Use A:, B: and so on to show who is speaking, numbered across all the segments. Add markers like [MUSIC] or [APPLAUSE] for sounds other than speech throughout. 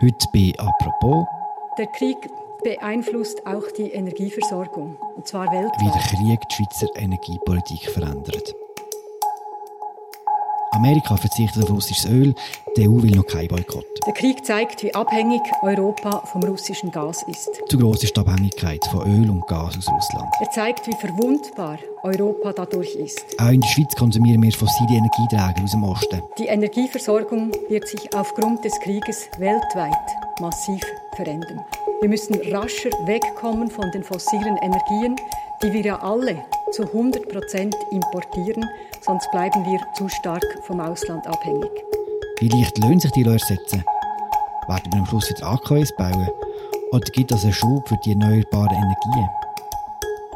A: Heute bei «Apropos».
B: Der Krieg beeinflusst auch die Energieversorgung, und zwar weltweit.
A: Wie der Krieg die Schweizer Energiepolitik verändert. Amerika verzichtet auf russisches Öl, die EU will noch kein Boykott.
B: Der Krieg zeigt, wie abhängig Europa vom russischen Gas ist.
A: Zu gross ist die Abhängigkeit von Öl und Gas aus Russland.
B: Er zeigt, wie verwundbar Europa dadurch ist.
A: Auch in der Schweiz konsumieren wir fossile Energieträger aus dem Osten.
B: Die Energieversorgung wird sich aufgrund des Krieges weltweit massiv verändern. Wir müssen rascher wegkommen von den fossilen Energien, die wir ja alle zu 100 Prozent importieren, sonst bleiben wir zu stark vom Ausland abhängig.
A: Wie leicht lohnt sich die ersetzen? Werden wir am Schluss wieder AKWs bauen? Oder gibt es einen Schub für die erneuerbaren Energien?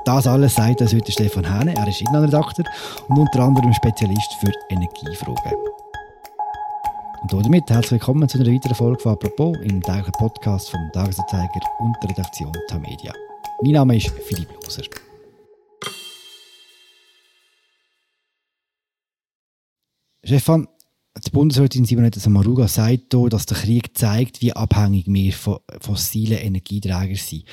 A: Das alles sagt uns heute Stefan Hähne. Er ist Innenredakteur und unter anderem Spezialist für Energiefragen. Und damit herzlich willkommen zu einer weiteren Folge von «Apropos» im täglichen Podcast vom Tagesanzeiger und der Redaktion Tamedia. Mein Name ist Philipp Loser. Stefan, die Bundesrätin Simonetta Samaruga sagt hier, dass der Krieg zeigt, wie abhängig wir von fossilen Energieträgern sind.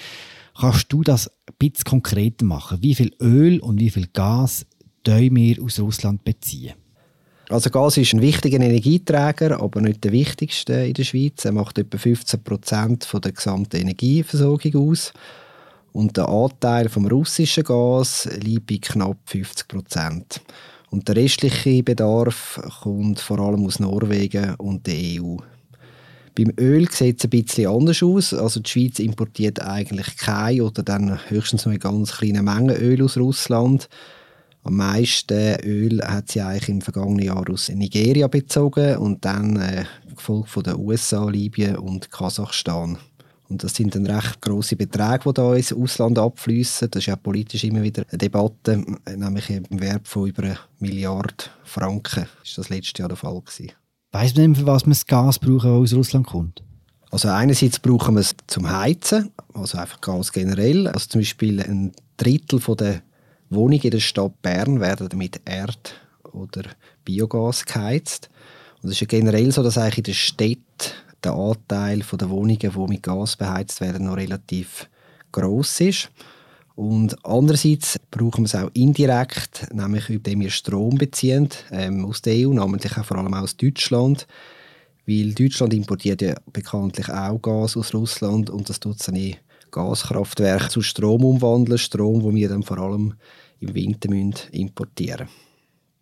A: Kannst du das ein bisschen konkreter machen? Wie viel Öl und wie viel Gas wir aus Russland beziehen?
C: Also Gas ist ein wichtiger Energieträger, aber nicht der wichtigste in der Schweiz. Er macht etwa 15 Prozent der gesamten Energieversorgung aus. Und der Anteil vom russischen Gas liegt bei knapp 50 Prozent. Und der restliche Bedarf kommt vor allem aus Norwegen und der EU. Beim Öl sieht es ein bisschen anders aus. Also die Schweiz importiert eigentlich kein oder dann höchstens nur eine ganz kleine Menge Öl aus Russland. Am meisten Öl hat sie eigentlich im vergangenen Jahr aus Nigeria bezogen und dann äh, gefolgt von den USA, Libyen und Kasachstan. Und das sind dann recht grosse Beträge, die da ins Ausland abfließen. Das ist ja politisch immer wieder eine Debatte, nämlich im Wert von über eine Milliarde Franken. Das war das letzte Jahr der Fall. Gewesen.
A: Weiss man für was man das Gas brauchen, das aus Russland kommt?
C: Also einerseits brauchen wir es zum Heizen, also einfach Gas generell. Also zum Beispiel ein Drittel der Wohnungen in der Stadt Bern werden mit Erd- oder Biogas geheizt. Und es ist ja generell so, dass eigentlich in der Stadt der Anteil der Wohnungen, die mit Gas beheizt werden, noch relativ groß ist. Und andererseits brauchen wir es auch indirekt, nämlich indem wir Strom beziehen ähm, aus der EU, namentlich auch vor allem aus Deutschland. Weil Deutschland importiert ja bekanntlich auch Gas aus Russland und das tut seine Gaskraftwerke zu Strom umwandeln. Strom, wo wir dann vor allem im Winter importieren müssen.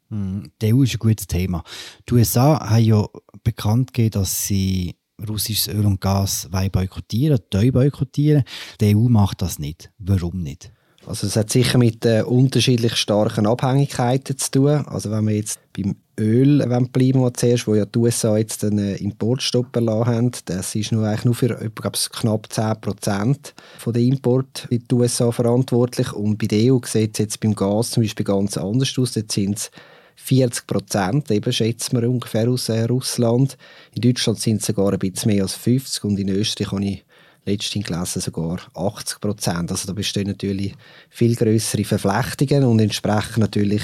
A: Hm, die EU ist ein gutes Thema. Die USA haben ja bekannt gegeben, dass sie russisches Öl und Gas boykottieren, boykottieren. Die EU macht das nicht. Warum nicht?
C: Also es hat sicher mit äh, unterschiedlich starken Abhängigkeiten zu tun. Also wenn wir jetzt beim Öl bleiben, wo zuerst, wo ja die USA jetzt einen äh, Importstopp erlassen haben, das ist nur, eigentlich nur für etwa, knapp 10 Prozent der Import in die USA verantwortlich. Und bei der EU sieht es jetzt beim Gas zum Beispiel ganz anders aus. Jetzt sind es 40 Prozent, eben schätzen wir ungefähr aus äh, Russland. In Deutschland sind es sogar ein bisschen mehr als 50 und in Österreich habe ich letztens gelesen sogar 80 Prozent. Also da bestehen natürlich viel größere Verflechtungen und entsprechend natürlich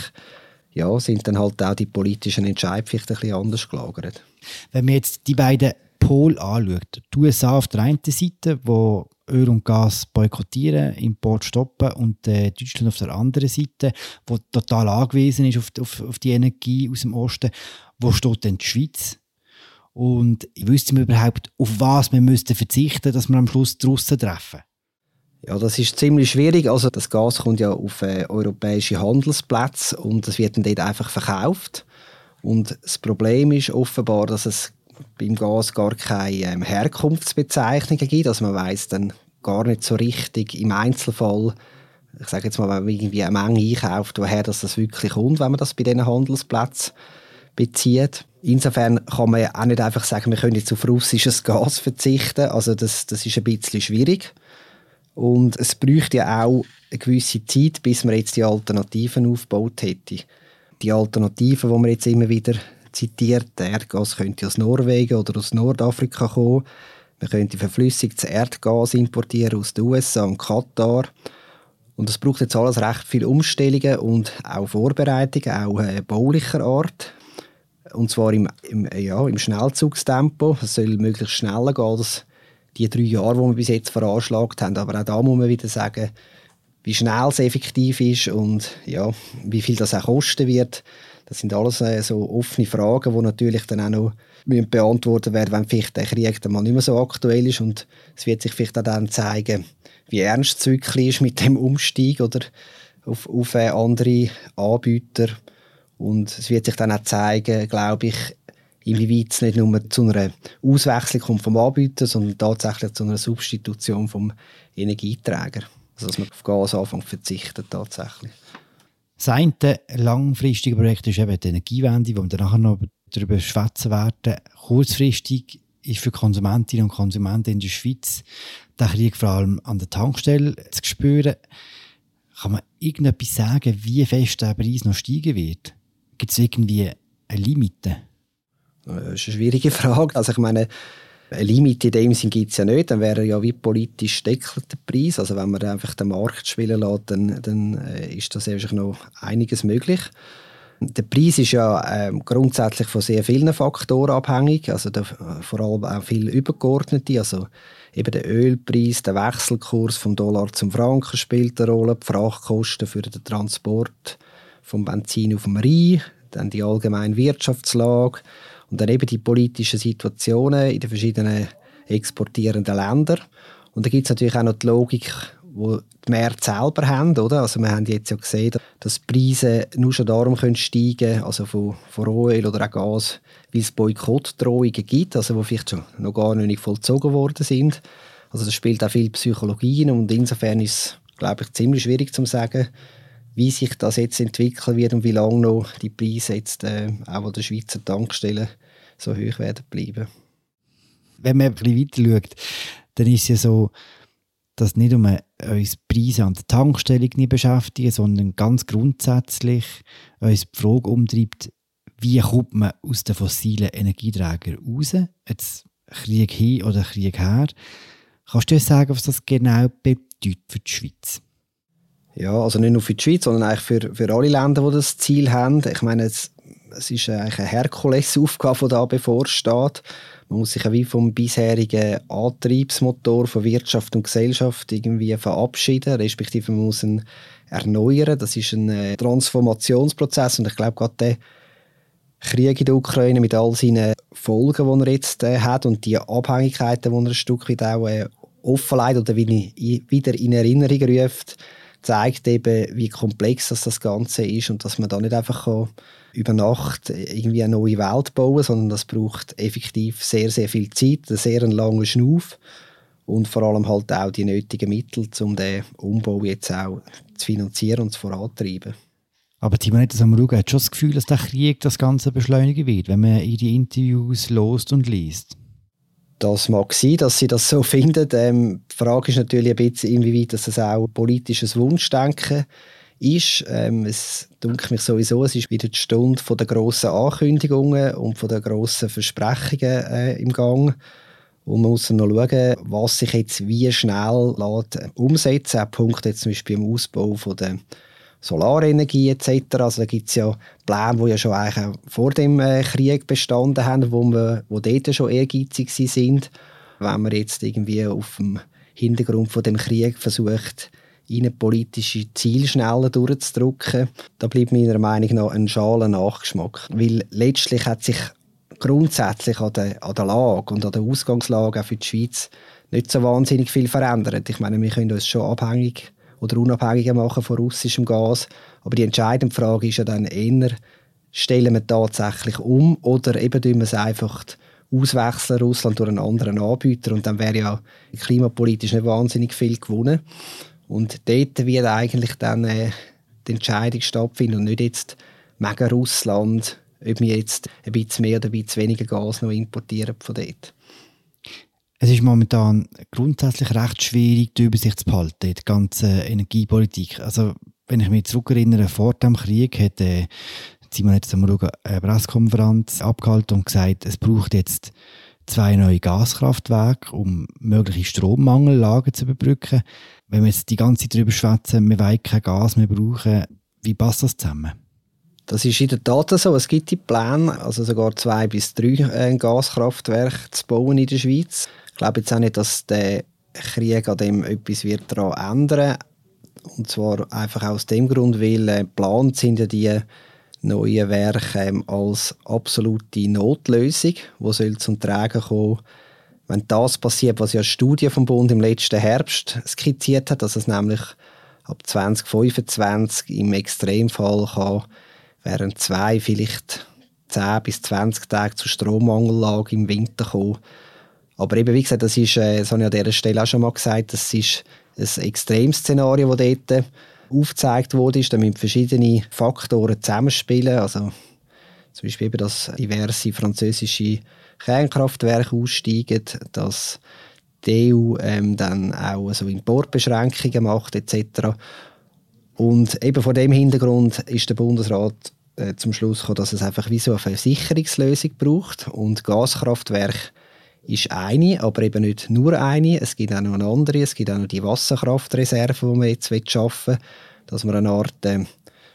C: ja, sind dann halt auch die politischen Entscheidungen vielleicht ein bisschen anders gelagert.
A: Wenn man jetzt die beiden Pole anschaut, die USA auf der einen Seite, wo Öl und Gas boykottieren, Import stoppen und äh, Deutschland auf der anderen Seite, wo total angewiesen ist auf, auf, auf die Energie aus dem Osten. Wo steht denn die Schweiz? Und wüssten wir überhaupt, auf was wir müssten verzichten, dass wir am Schluss die Russen treffen?
C: Ja, das ist ziemlich schwierig. Also das Gas kommt ja auf äh, europäische Handelsplätze und es wird dann dort einfach verkauft. Und das Problem ist offenbar, dass es beim Gas gar keine ähm, Herkunftsbezeichnungen gibt. Also man weiß dann gar nicht so richtig im Einzelfall, ich sage jetzt mal, wenn man irgendwie eine Menge einkauft, woher das, das wirklich kommt, wenn man das bei diesen Handelsplätzen bezieht. Insofern kann man auch nicht einfach sagen, wir können jetzt auf russisches Gas verzichten. Also das, das ist ein bisschen schwierig. Und es bräuchte ja auch eine gewisse Zeit, bis man jetzt die Alternativen aufgebaut hätte. Die Alternativen, die man jetzt immer wieder zitiert. Erdgas könnte aus Norwegen oder aus Nordafrika kommen. Man könnte verflüssigtes Erdgas importieren aus den USA und Katar. Und es braucht jetzt alles recht viele Umstellungen und auch Vorbereitungen, auch äh, baulicher Art. und zwar im, im, ja, im Schnellzugstempo. Es soll möglichst schneller gehen als die drei Jahre, die wir bis jetzt veranschlagt haben. Aber auch da muss man wieder sagen, wie schnell es effektiv ist und ja, wie viel das auch kosten wird. Das sind alles äh, so offene Fragen, die natürlich dann auch noch müssen beantwortet werden, wenn vielleicht der Krieg dann mal nicht mehr so aktuell ist und es wird sich vielleicht auch dann zeigen, wie ernst es wirklich ist mit dem Umstieg oder auf, auf äh, andere Anbieter und es wird sich dann auch zeigen, glaube ich, inwieweit es nicht nur zu einer Auswechslung kommt vom Anbieter, sondern tatsächlich zu einer Substitution vom Energieträger. Also dass man auf Gas anfängt verzichtet tatsächlich.
A: Das eine langfristige Projekt ist eben die Energiewende, wo wir nachher noch darüber schwätzen werden. Kurzfristig ist für Konsumentinnen und Konsumenten in der Schweiz der Krieg vor allem an der Tankstelle zu spüren. Kann man irgendetwas sagen, wie fest der Preis noch steigen wird? Gibt es irgendwie eine Limite?
C: Das ist eine schwierige [LAUGHS] Frage. Also ich meine, eine Limite in dem Sinn gibt es ja nicht. Dann wäre ja wie politisch deckelt der Preis. Also wenn man einfach den Markt spielen lässt, dann, dann äh, ist da wahrscheinlich noch einiges möglich. Der Preis ist ja ähm, grundsätzlich von sehr vielen Faktoren abhängig, also der, vor allem auch viel übergeordnete, also eben der Ölpreis, der Wechselkurs vom Dollar zum Franken spielt eine Rolle, die Frachtkosten für den Transport vom Benzin auf dem Rhein, dann die allgemeine Wirtschaftslage und dann eben die politischen Situationen in den verschiedenen exportierenden Ländern. Und da gibt es natürlich auch noch die Logik, wo die Märkte selber haben, oder? Also wir haben jetzt ja gesehen, dass die Preise nur schon darum können steigen, also von, von Rohöl oder auch Gas, weil es Boykottdrohungen gibt, also wo vielleicht schon noch gar nicht vollzogen worden sind. Also das spielt auch viel Psychologie und insofern ist es, glaube ich, ziemlich schwierig zu sagen, wie sich das jetzt entwickeln wird und wie lange noch die Preise jetzt äh, auch an den Schweizer Tankstellen so hoch werden bleiben.
A: Wenn man ein bisschen weiter schaut, dann ist es ja so, dass nicht nur uns Preise an der Tankstelle nicht beschäftigen, sondern ganz grundsätzlich uns die Frage umtreibt, wie kommt man aus den fossilen Energieträgern raus? Jetzt Krieg hin oder Krieg her. Kannst du uns sagen, was das genau bedeutet für die Schweiz?
C: Ja, also nicht nur für die Schweiz, sondern eigentlich für, für alle Länder, die das Ziel haben. Ich meine, es, es ist eigentlich eine Herkulesaufgabe, die da bevorsteht. Man muss sich wie vom bisherigen Antriebsmotor von Wirtschaft und Gesellschaft irgendwie verabschieden, respektive man muss ihn erneuern. Das ist ein äh, Transformationsprozess und ich glaube gerade der Krieg in der Ukraine mit all seinen Folgen, die er jetzt äh, hat und die Abhängigkeiten, die er ein Stück weit auch äh, offenlegt oder wieder in Erinnerung ruft, zeigt eben, wie komplex das, das Ganze ist und dass man da nicht einfach über Nacht irgendwie eine neue Welt bauen sondern das braucht effektiv sehr, sehr viel Zeit, einen sehr langen Schnuff und vor allem halt auch die nötigen Mittel, um den Umbau jetzt auch zu finanzieren und zu vorantreiben.
A: Aber Timonetta Samaruga hat schon das Gefühl, dass der Krieg das Ganze beschleunigen wird, wenn man ihre Interviews lost und liest.
C: Das mag sein, dass sie das so [LAUGHS] finden. Ähm, die Frage ist natürlich ein bisschen, inwieweit das auch politisches Wunschdenken ist. Ähm, es dunkelt mich sowieso, es ist wieder die Stunde der grossen Ankündigungen und der grossen Versprechungen äh, im Gang. Und man muss dann noch schauen, was sich jetzt wie schnell lässt, umsetzen lässt. Auch Punkte jetzt zum Beispiel im Ausbau von der Solarenergie etc. Also da gibt es ja Pläne, die ja schon eigentlich vor dem äh, Krieg bestanden haben, wo, wir, wo dort schon ehrgeizig sind. Wenn man jetzt irgendwie auf dem Hintergrund von dem Krieg versucht, innenpolitische Ziele schneller durchzudrücken, da bleibt meiner Meinung nach ein schaler Nachgeschmack. Weil letztlich hat sich grundsätzlich an der, an der Lage und an der Ausgangslage auch für die Schweiz nicht so wahnsinnig viel verändert. Ich meine, wir können uns schon abhängig oder unabhängiger machen von russischem Gas. Aber die entscheidende Frage ist ja dann eher, stellen wir tatsächlich um oder eben tun wir es einfach auswechseln Russland durch einen anderen Anbieter und dann wäre ja klimapolitisch nicht wahnsinnig viel gewonnen. Und dort wird eigentlich dann äh, die Entscheidung stattfinden und nicht jetzt mega Russland, ob wir jetzt ein bisschen mehr oder ein bisschen weniger Gas noch importieren von dort.
A: Es ist momentan grundsätzlich recht schwierig, die Übersicht zu behalten, die ganze Energiepolitik. Also, wenn ich mich zurückerinnere, vor dem Krieg hat äh, Simon jetzt eine Pressekonferenz abgehalten und gesagt, es braucht jetzt zwei neue Gaskraftwerke, um mögliche Strommangellagen zu überbrücken. Wenn wir jetzt die ganze Zeit darüber schwätzen, wir wollen kein Gas mehr brauchen, wie passt das zusammen?
C: Das ist in der Tat so. Es gibt die Pläne, also sogar zwei bis drei äh, Gaskraftwerke zu bauen in der Schweiz. Ich glaube jetzt auch nicht, dass der Krieg an dem etwas wird daran ändern. Und zwar einfach aus dem Grund, weil äh, geplant sind ja die neuen Werke ähm, als absolute Notlösung, die soll zum Tragen kommen? Wenn das passiert, was ja eine Studie vom Bund im letzten Herbst skizziert hat, dass es nämlich ab 2025 im Extremfall kann während zwei, vielleicht 10 bis 20 Tage zu Strommangellage im Winter kommen. Aber eben, wie gesagt, das ist, äh, das habe ich an dieser Stelle auch schon mal gesagt, das ist ein Extremszenario, das dort aufgezeigt wurde. Da müssen verschiedene Faktoren zusammenspielen. Also zum Beispiel eben, dass diverse französische Kernkraftwerke aussteigen, dass die EU ähm, dann auch so Importbeschränkungen macht etc. Und eben vor dem Hintergrund ist der Bundesrat äh, zum Schluss gekommen, dass es einfach wie so eine Versicherungslösung braucht und Gaskraftwerk ist eine, aber eben nicht nur eine. Es gibt auch noch eine andere. Es gibt auch noch die Wasserkraftreserve, die man jetzt schaffen will, dass man eine Art äh,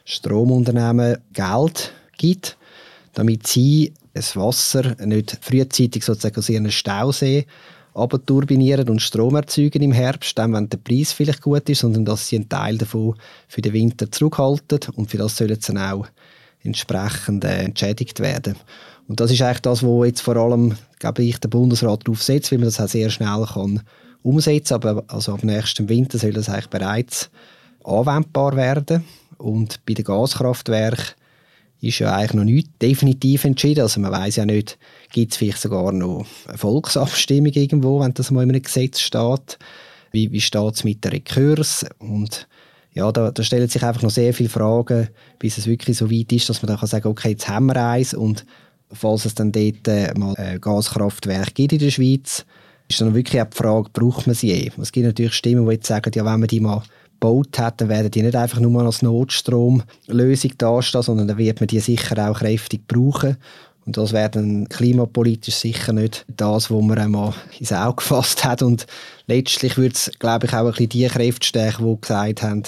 C: Stromunternehmen Geld gibt, damit sie das Wasser nicht frühzeitig sozusagen aus ihren Stausee turbinieren und Strom erzeugen im Herbst, dann, wenn der Preis vielleicht gut ist, sondern dass sie einen Teil davon für den Winter zurückhalten und für das sollen sie dann auch entsprechend äh, entschädigt werden. Und das ist eigentlich das, wo jetzt vor allem, glaube ich, der Bundesrat darauf setzt, weil man das auch sehr schnell kann umsetzen kann. Aber also ab nächstem Winter soll das eigentlich bereits anwendbar werden. Und bei den Gaskraftwerken ist ja eigentlich noch nicht definitiv entschieden. Also man weiß ja nicht, gibt es vielleicht sogar noch eine Volksabstimmung irgendwo, wenn das mal in einem Gesetz steht. Wie, wie steht es mit der Rekurs? Und ja, da, da, stellen sich einfach noch sehr viele Fragen, bis es wirklich so weit ist, dass man dann kann sagen okay, jetzt haben wir eins und falls es dann dort äh, mal ein Gaskraftwerk gibt in der Schweiz, ist dann wirklich auch die Frage, braucht man sie eh? Es gibt natürlich Stimmen, die jetzt sagen, ja, wenn man die mal gebaut hat, dann werden die nicht einfach nur als Notstromlösung dastehen, sondern dann wird man die sicher auch kräftig brauchen. Und das wäre dann klimapolitisch sicher nicht das, was man einmal ins Auge gefasst hat. Und letztlich würde es, glaube ich, auch ein bisschen die Kräfte stärken, die gesagt haben,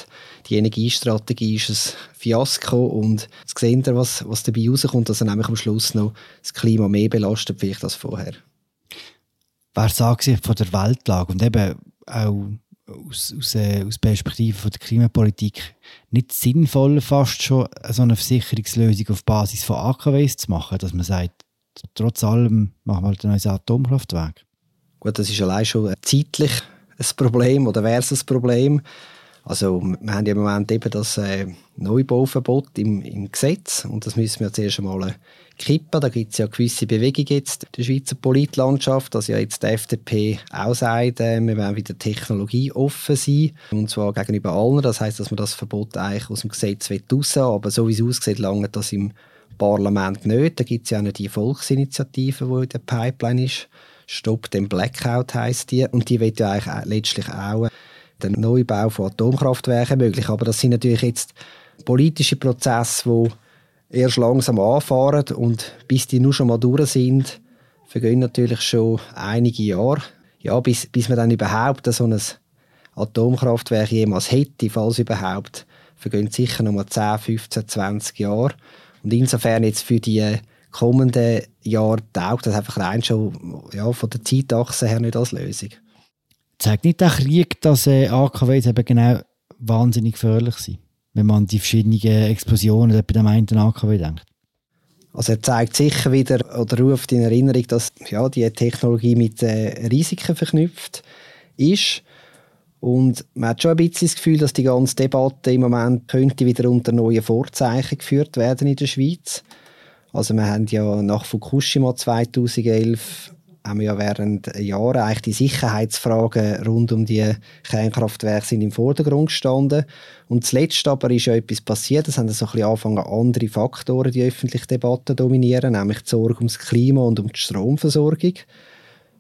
C: die Energiestrategie ist ein Fiasko und jetzt sehen wir, was, was dabei rauskommt, dass er nämlich am Schluss noch das Klima mehr belastet vielleicht als vorher.
A: Wer sagt sich von der Weltlage und eben auch aus, aus, äh, aus Perspektive von der Klimapolitik nicht sinnvoll, fast schon so eine Versicherungslösung auf Basis von AKWs zu machen, dass man sagt, trotz allem machen wir halt ein neues Atomkraftwerk?
C: Gut, das ist allein schon zeitlich ein Problem oder wäre es ein Problem. Also wir haben ja im Moment eben das äh, Neubauverbot im, im Gesetz und das müssen wir zuerst einmal kippen. Da gibt es ja gewisse Bewegungen jetzt in der Schweizer Politlandschaft, dass ja jetzt die FDP auch sagt, äh, wir wollen wieder technologieoffen sein und zwar gegenüber allen. Das heißt, dass man das Verbot eigentlich aus dem Gesetz raus aber so wie es aussieht, lange das im Parlament nicht. Da gibt es ja auch noch die Volksinitiative, die in der Pipeline ist. Stopp den Blackout heisst die und die wird ja eigentlich letztlich auch den Neubau von Atomkraftwerken möglich. Aber das sind natürlich jetzt politische Prozesse, die erst langsam anfahren und bis die nur schon mal durch sind, vergehen natürlich schon einige Jahre. Ja, bis, bis man dann überhaupt so ein Atomkraftwerk jemals hätte, falls überhaupt, vergehen sicher noch mal 10, 15, 20 Jahre. Und insofern jetzt für die kommenden Jahre taugt das einfach rein schon ja, von der Zeitachse her nicht als Lösung.
A: Zeigt nicht der Krieg, dass äh, AKWs eben genau wahnsinnig gefährlich sind? wenn man an die verschiedenen Explosionen bei dem einen AKW denkt?
C: Also er zeigt sicher wieder oder ruft in Erinnerung, dass ja, die Technologie mit äh, Risiken verknüpft ist. Und man hat schon ein bisschen das Gefühl, dass die ganze Debatte im Moment könnte wieder unter neuen Vorzeichen geführt werden in der Schweiz. Also wir haben ja nach Fukushima 2011 haben wir ja während Jahren eigentlich die Sicherheitsfragen rund um die Kernkraftwerke sind im Vordergrund gestanden. Und zuletzt aber ist ja etwas passiert. Es haben so ein bisschen angefangen, andere Faktoren die öffentliche Debatte dominieren, nämlich die Sorge ums Klima und um die Stromversorgung.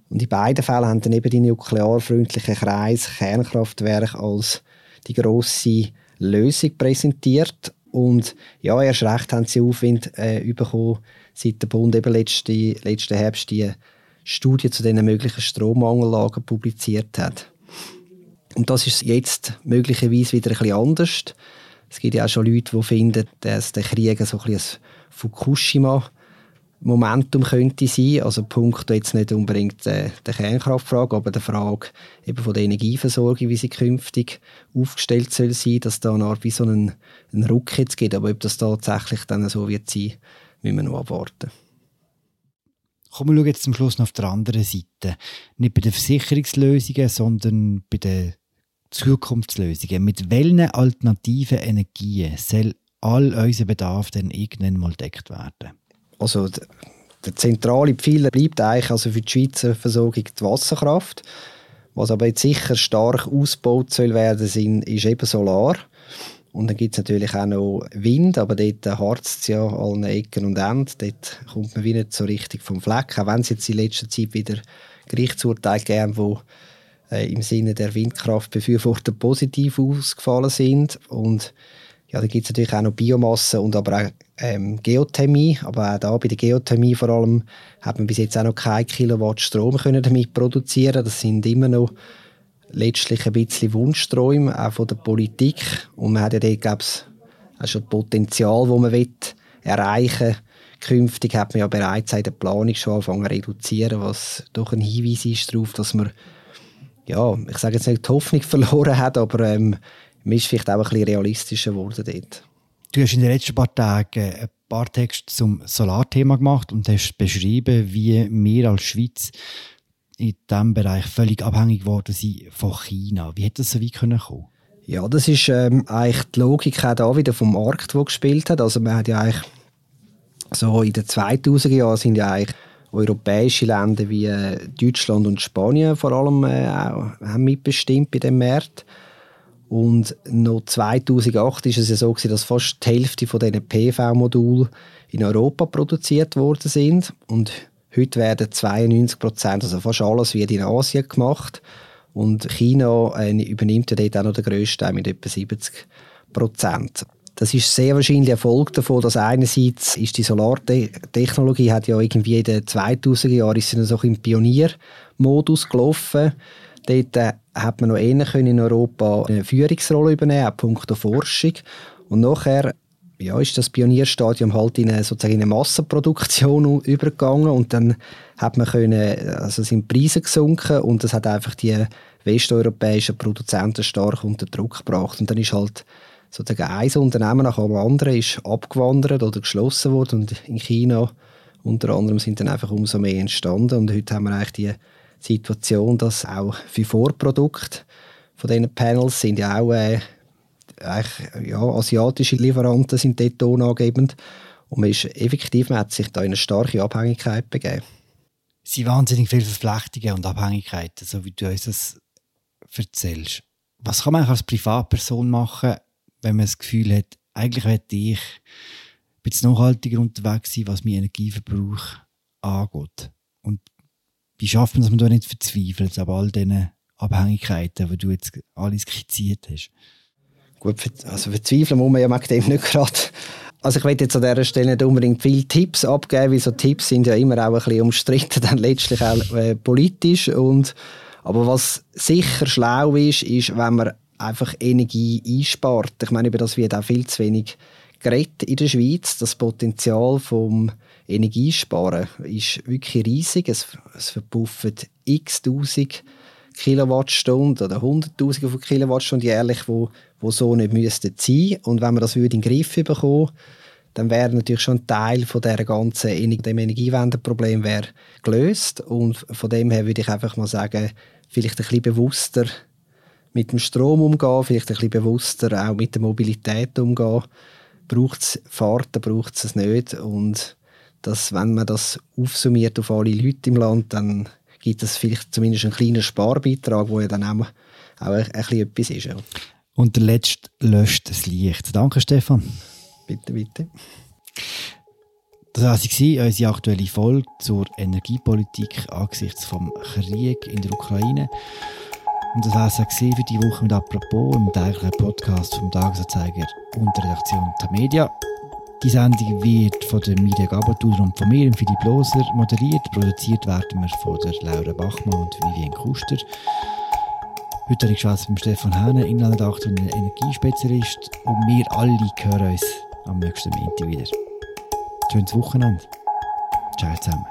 C: Und in beiden Fällen haben dann eben die nuklearfreundlichen Kreis Kernkraftwerke als die grosse Lösung präsentiert. Und ja, erst recht haben sie Aufwind äh, bekommen, seit der Bund eben letzten letzte Herbst die Studie zu diesen möglichen Strommangellagen publiziert hat. Und das ist jetzt möglicherweise wieder bisschen anders. Es gibt ja auch schon Leute, die finden, dass der Krieg so ein, ein Fukushima Momentum könnte sein, also Punkt jetzt nicht unbedingt äh, der Kernkraftfrage, aber der Frage eben von der Energieversorgung, wie sie künftig aufgestellt soll sein, dass da eine Art wie so einen, einen Ruck jetzt gibt, aber ob das tatsächlich dann so wird sein, müssen wir noch abwarten.
A: Kommen wir jetzt zum Schluss noch auf der anderen Seite. Nicht bei den Versicherungslösungen, sondern bei den Zukunftslösungen. Mit welchen alternativen Energien soll all unser Bedarf dann irgendwann mal deckt werden?
C: Also der zentrale Pfeiler bleibt eigentlich also für die Schweizer Versorgung die Wasserkraft. Was aber jetzt sicher stark ausgebaut soll werden, sind, ist eben Solar. Und dann gibt es natürlich auch noch Wind, aber dort harzt es ja allen Ecken und Enden. Dort kommt man wieder nicht so richtig vom Fleck, auch wenn es jetzt in letzter Zeit wieder Gerichtsurteile geben, wo äh, im Sinne der Windkraftbefürworter positiv ausgefallen sind. Und ja, da gibt es natürlich auch noch Biomasse und aber auch ähm, Geothermie. Aber auch da bei der Geothermie vor allem hat man bis jetzt auch noch keinen Kilowatt Strom können damit produzieren. Das sind immer noch letztlich ein bisschen Wunschträume, auch von der Politik. Und man hat ja dort, glaube ich, auch schon Potenzial, das man will erreichen will. Künftig hat man ja bereits in der Planung schon angefangen zu reduzieren, was doch ein Hinweis ist darauf, dass man, ja, ich sage jetzt nicht die Hoffnung [LAUGHS] verloren hat, aber ähm, man ist vielleicht auch ein bisschen realistischer geworden dort.
A: Du hast in den letzten paar Tagen ein paar Texte zum Solarthema gemacht und hast beschrieben, wie wir als Schweiz in diesem Bereich völlig abhängig geworden sind von China. Wie hätte das so weit kommen können?
C: Ja, das ist ähm, eigentlich die Logik auch da wieder vom Markt, der gespielt hat. Also man hat ja eigentlich so in den 2000er Jahren sind ja eigentlich europäische Länder wie äh, Deutschland und Spanien vor allem äh, auch, haben mitbestimmt bei dem Markt. Und noch 2008 ist es ja so dass fast die Hälfte von diesen PV-Modulen in Europa produziert worden sind und heute werden 92 Prozent, also fast alles, wird in Asien gemacht und China äh, übernimmt ja dort auch noch den grössten Teil mit etwa 70 Prozent. Das ist sehr wahrscheinlich Erfolg davon, dass einerseits ist die Solartechnologie hat ja irgendwie in den 2000er Jahren ist so im Pioniermodus gelaufen. Dort äh, hat man noch eher in Europa eine Führungsrolle übernehmen, auch punkto Forschung. Und nachher ja, ist das Pionierstadium halt in eine, sozusagen in eine Massenproduktion übergegangen und dann hat man können, also sind Preise gesunken und das hat einfach die westeuropäischen Produzenten stark unter Druck gebracht. Und dann ist halt sozusagen ein Unternehmen nach dem anderen ist abgewandert oder geschlossen worden und in China unter anderem sind dann einfach umso mehr entstanden. Und heute haben wir eigentlich die Situation, dass auch für Vorprodukte von diesen Panels sind ja auch äh, ja, asiatische Lieferanten sind dort tonangebend und man ist effektiv, man hat sich da in eine starke Abhängigkeit begeben.
A: Es sind wahnsinnig viele Verflechtungen und Abhängigkeiten, so wie du uns das erzählst. Was kann man als Privatperson machen, wenn man das Gefühl hat, eigentlich möchte ich ein bisschen nachhaltiger unterwegs sein, was mein Energieverbrauch angeht? Und wie schafft man dass man da nicht verzweifelt, aber all diesen Abhängigkeiten, die du jetzt alle skizziert hast?
C: Gut, also verzweifeln muss man ja mit dem nicht gerade. Also ich will jetzt an dieser Stelle nicht unbedingt viele Tipps abgeben, weil so Tipps sind ja immer auch ein bisschen umstritten, [LAUGHS] dann letztlich auch äh, politisch. Und, aber was sicher schlau ist, ist, wenn man einfach Energie einspart. Ich meine, über das wird auch viel zu wenig geredet in der Schweiz. Das Potenzial vom Energiesparen ist wirklich riesig. Es, es verpuffen x Tausend Kilowattstunden oder Hunderttausende von Kilowattstunden jährlich, wo, wo so nicht müssten sein. Und wenn man das würde in den Griff bekommen, dann wäre natürlich schon ein Teil von der ganzen Energiewendeproblem gelöst. Und von dem her würde ich einfach mal sagen, vielleicht ein bisschen bewusster mit dem Strom umgehen, vielleicht ein bisschen bewusster auch mit der Mobilität umgehen. Braucht es Fahrten, braucht es es nicht. Und dass, wenn man das aufsummiert auf alle Leute im Land, dann gibt es vielleicht zumindest einen kleinen Sparbeitrag, wo ja dann auch, auch ein, ein bisschen etwas ist. Ja.
A: Und der letzte löscht das Licht. Danke, Stefan.
C: Bitte, bitte.
A: Das war unsere aktuelle Folge zur Energiepolitik angesichts des Krieges in der Ukraine. Und das war es für die Woche mit «Apropos», im täglichen Podcast vom Tagesanzeiger und der Redaktion Tamedia. Die Sendung wird von der Media Gabatur und von mir, Philipp Loser, moderiert. Produziert werden wir von der Laura Bachmann und Vivien Kuster. Heute habe ich geschwätzt mit Stefan Hähne, Inlandredakteur und Energiespezialist. Und wir alle hören uns am nächsten Montag wieder. Schönes Wochenende. Ciao zusammen.